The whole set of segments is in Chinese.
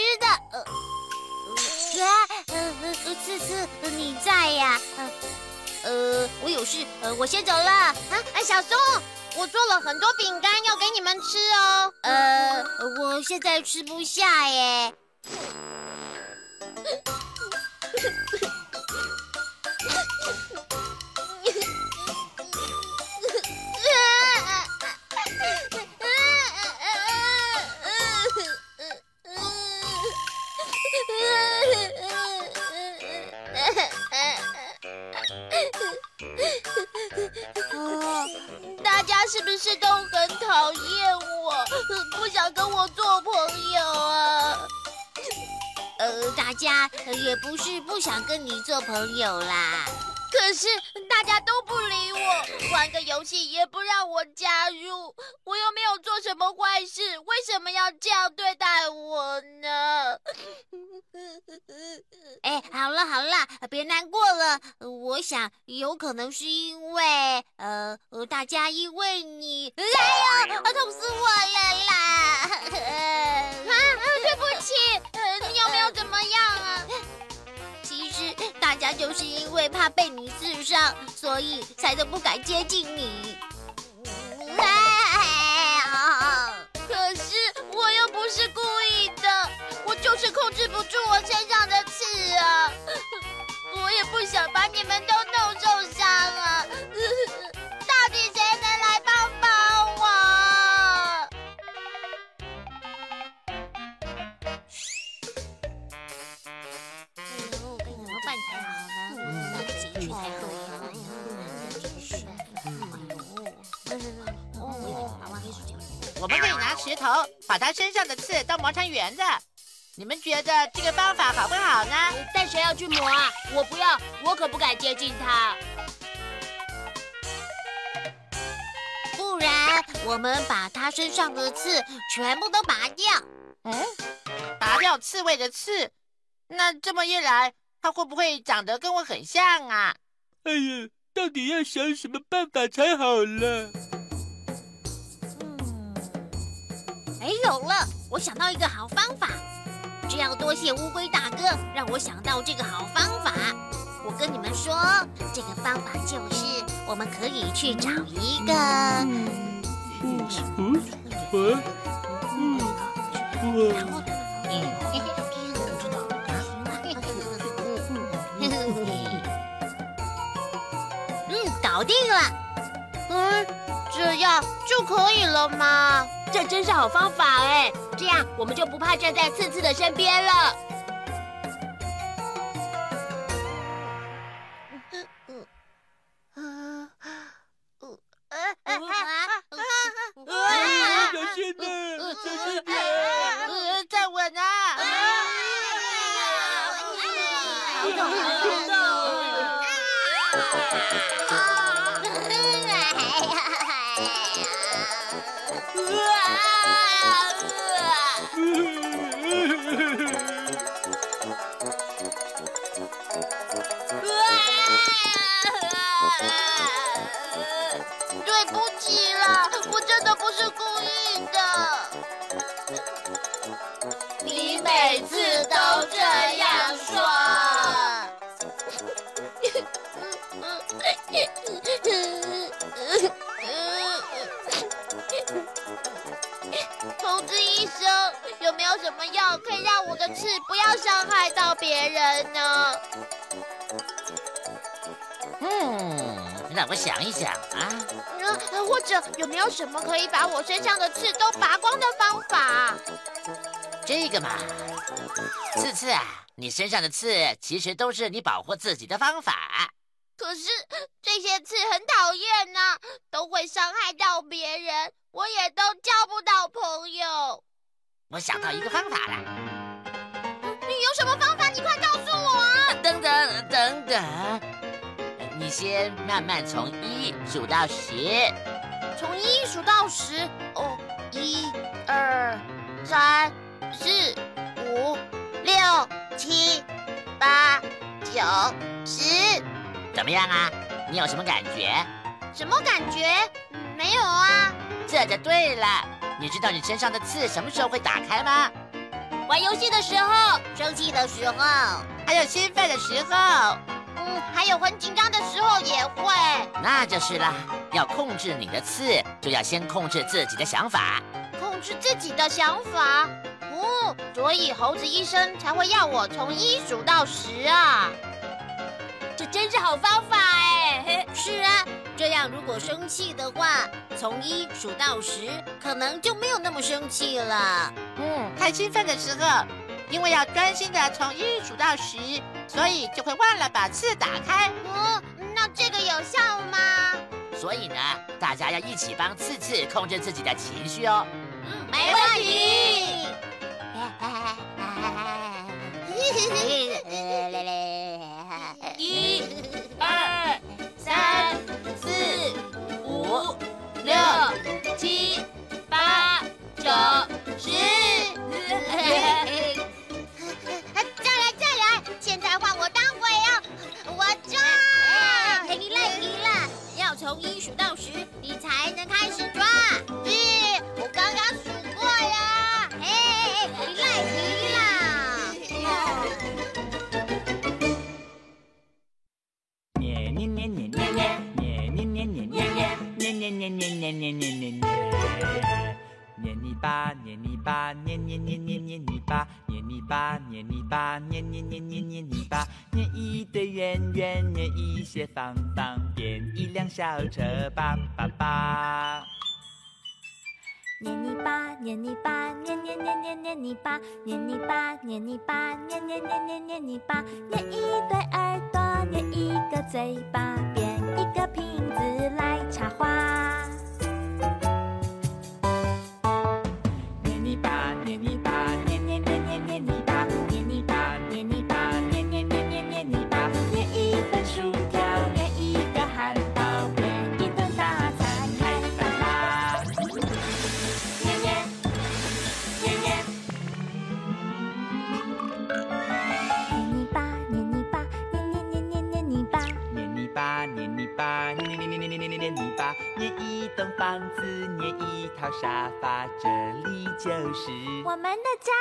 吃的，呃，呃，次次你在呀？呃，我有事，呃，我先走了。啊，哎，小松，我做了很多饼干要给你们吃哦。呃，我现在吃不下耶。是都很讨厌我，不想跟我做朋友啊？呃，大家也不是不想跟你做朋友啦，可是大家都不理我，玩个游戏也不让我加入，我又没有做什么坏事，为什么要这样对待我呢？哎，好了好了，别难过了。我想有可能是因为，呃，大家因为你，哎呦，痛死我了啦！啊，对不起，你有没有怎么样啊？是大家就是因为怕被你刺伤，所以才都不敢接近你。可是我又不是故意的，我就是控制不住我身上的刺啊！我也不想把你们都弄把他身上的刺都磨成圆的。你们觉得这个方法好不好呢？但谁要去磨啊？我不要，我可不敢接近他。不然，我们把他身上的刺全部都拔掉。嗯，拔掉刺猬的刺，那这么一来，他会不会长得跟我很像啊？哎呀，到底要想什么办法才好了？没，有了，我想到一个好方法。这要多谢乌龟大哥，让我想到这个好方法。我跟你们说，这个方法就是，我们可以去找一个。嗯嗯嗯嗯嗯，搞定了。嗯，就可以了吗？这真是好方法哎。这样我们就不怕站在刺刺的身边了。对不起啦我真的不是故意的。你每次都这样说。通知医生有没有什么药可以让我的刺不要伤害到别人呢？嗯让我想一想啊。这有没有什么可以把我身上的刺都拔光的方法？这个嘛，刺刺啊，你身上的刺其实都是你保护自己的方法。可是这些刺很讨厌呐，都会伤害到别人，我也都交不到朋友。我想到一个方法了，你有什么方法？你快告诉我啊！等等等等，你先慢慢从一数到十。从一数到十，哦，一、二、三、四、五、六、七、八、九、十。怎么样啊？你有什么感觉？什么感觉？没有啊。这就对了。你知道你身上的刺什么时候会打开吗？玩游戏的时候，生气的时候，还有兴奋的时候。嗯，还有很紧张的时候也会。那就是了。要控制你的刺，就要先控制自己的想法。控制自己的想法？哦，所以猴子医生才会要我从一数到十啊。这真是好方法哎！是啊，这样如果生气的话，从一数到十，可能就没有那么生气了。嗯，太兴奋的时候，因为要专心的从一数到十，所以就会忘了把刺打开。嗯，那这个有效吗？所以呢，大家要一起帮刺刺控制自己的情绪哦。嗯，没问题。捏捏捏捏捏泥巴，捏一堆圆圆，捏一些方方，变一辆小车，叭叭叭。捏泥巴，捏泥巴，捏捏捏捏捏泥巴，捏泥巴，捏泥巴，捏捏捏捏捏泥巴，捏一对耳朵，捏一个嘴巴，变一个瓶子来插花。房子捏一套沙发，这里就是我们的家。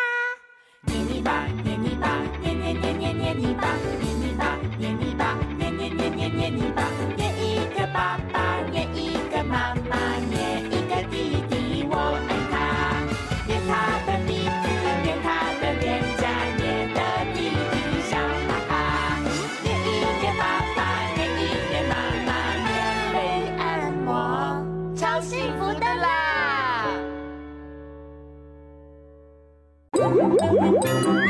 Thank you.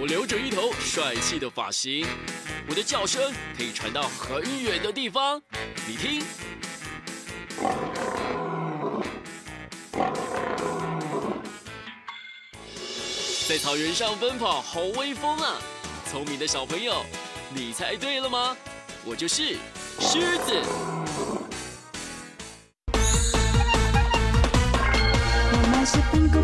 我留着一头帅气的发型，我的叫声可以传到很远的地方。你听，在草原上奔跑，好威风啊！聪明的小朋友，你猜对了吗？我就是狮子。我们是苹果，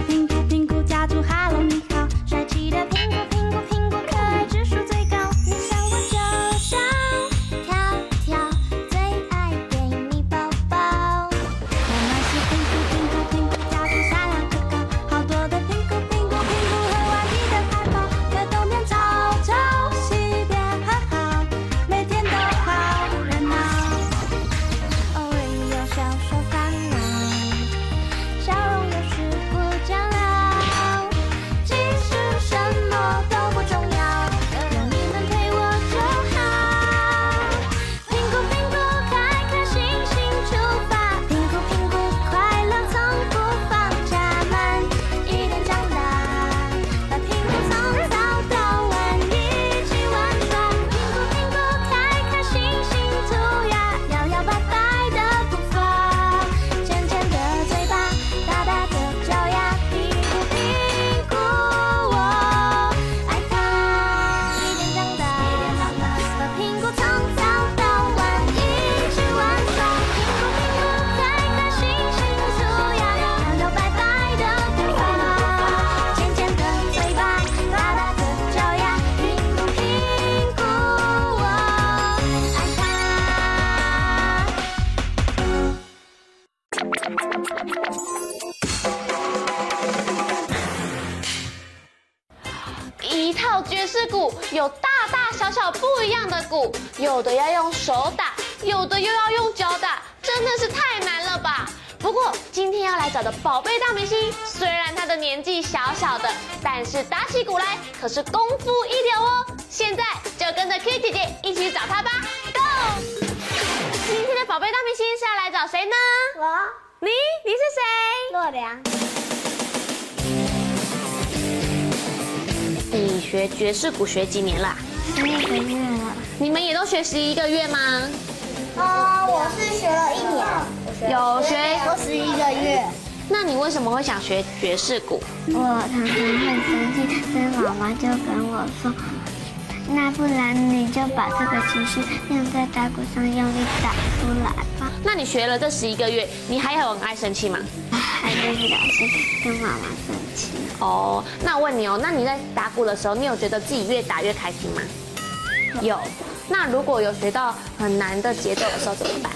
要来找的宝贝大明星，虽然他的年纪小小的，但是打起鼓来可是功夫一流哦。现在就跟着 K 姐姐一起找他吧，Go！今天的宝贝大明星是要来找谁呢？我你，你是谁？洛良，你学爵士鼓学几年了？十一个月了。你们也都学十一个月吗？哦，我是学了一年，有学。过十一个月。那你为什么会想学爵士鼓？我常常会生气，所以妈妈就跟我说：“那不然你就把这个情绪用在打鼓上，用力打出来吧。那你学了这十一个月，你还有很爱生气吗？”还是不小心跟妈妈生气。哦，那我问你哦，那你在打鼓的时候，你有觉得自己越打越开心吗？有。那如果有学到很难的节奏的时候怎么办？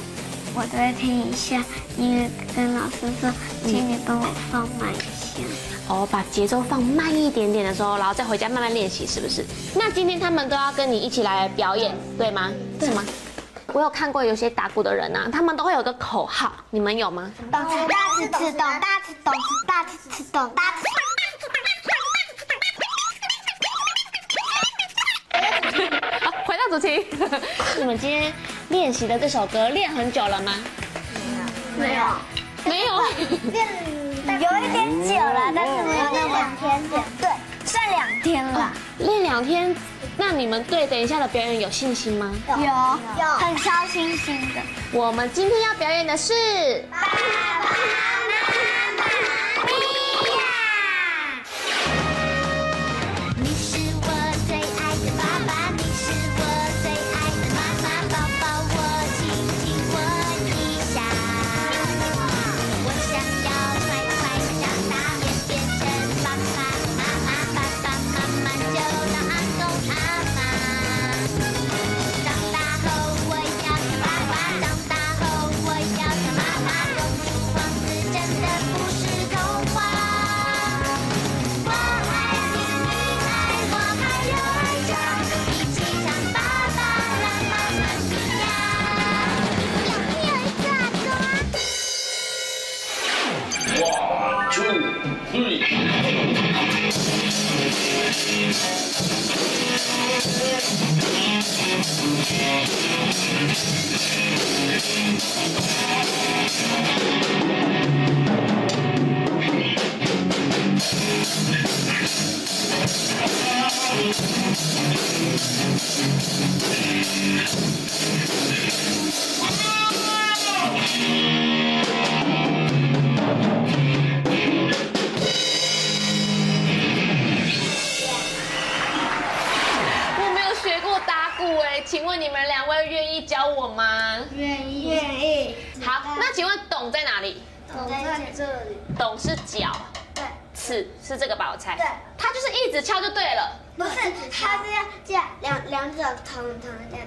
我都会听一下音乐，跟老师说：“请你帮我放慢一下。哦，把节奏放慢一点点的时候，然后再回家慢慢练习，是不是？那今天他们都要跟你一起来表演，对吗？是吗？我有看过有些打鼓的人啊，他们都会有个口号，你们有吗？咚次大次次咚，大吃咚次大次次咚，大次。好，回到主题，你们今天练习的这首歌练很久了吗？没有，没有。有一点久了，但是没有那两天，对，算两天了。练两天，那你们对等一下的表演有信心吗？有有，很超信心的。我们今天要表演的是。爸爸我没有学过打鼓哎，请问你们两位愿意教我吗？愿意愿意。好，那请问董在哪里？董在这里。董是脚，对，尺是这个吧？我猜。对，他就是一直敲就对了。不是，他是要这样两两者同同这样。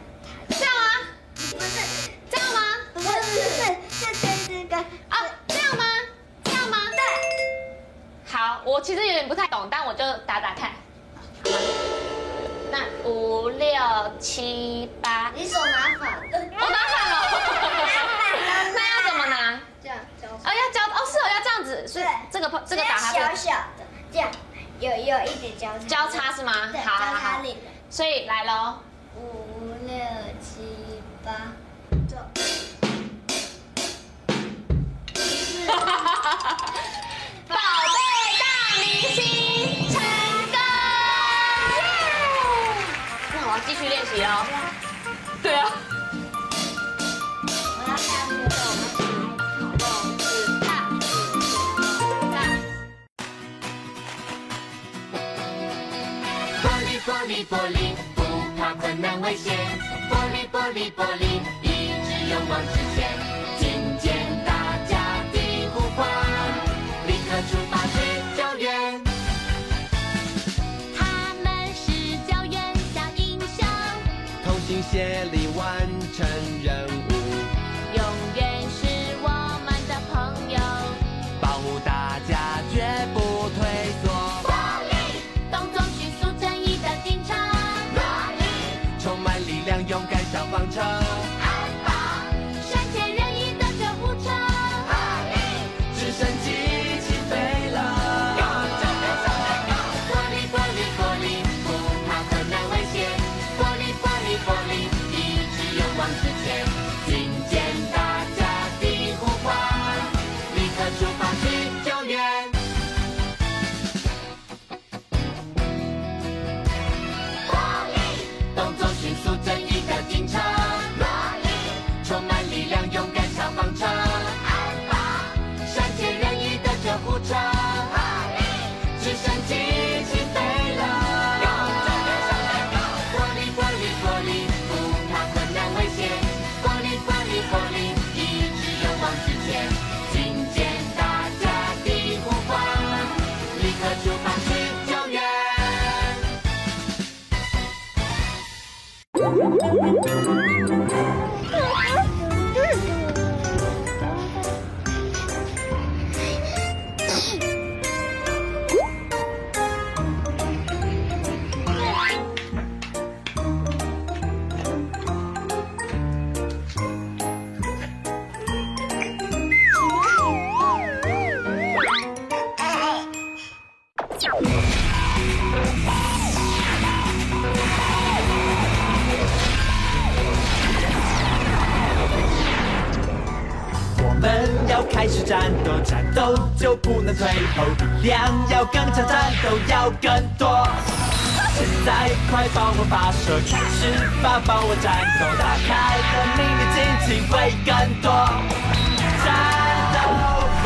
这样吗？不是，这样吗？不是，不是是这个啊，这样吗？这样吗？对。好，我其实有点不太懂，但我就打打看。那五六七八，你手拿反了，我拿反了。那要怎么拿？这样交。哦，要交哦，是哦，要这样子。所以这个这个打它小小的，这样有有一点交叉。交叉是吗？对，好，交叉领。所以来喽，五六七八，走。宝贝大明星成功！那我要继续练习哦。玻璃玻璃，不怕困难危险。玻璃玻璃玻璃，一直勇往直前。听见大家的呼唤，立刻出发去救援。他们是救援小英雄，同心协力战斗，就不能退后，力量要更强，战斗要更多。现在快帮我发射，开始吧，帮我战斗，打开的秘密惊奇会更多。战斗吧，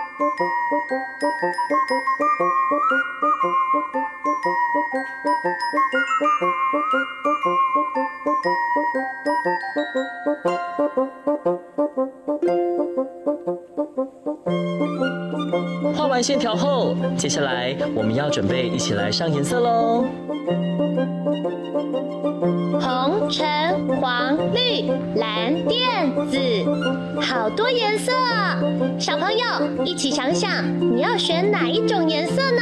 画完线条后，接下来我们要准备一起来上颜色喽。红、橙、黄、绿、蓝、靛、紫，好多颜色！小朋友一起想想，你要选哪一种颜色呢？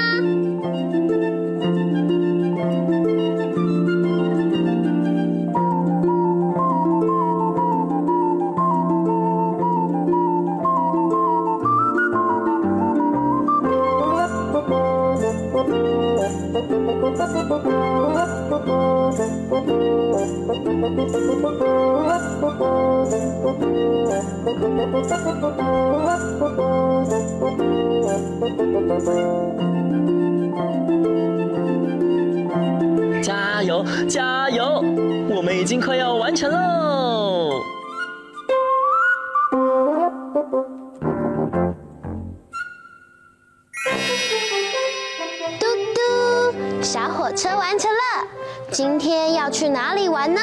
加油，加油！我们已经快要完成喽。嘟嘟，小火车完成了。今天要去哪里玩呢？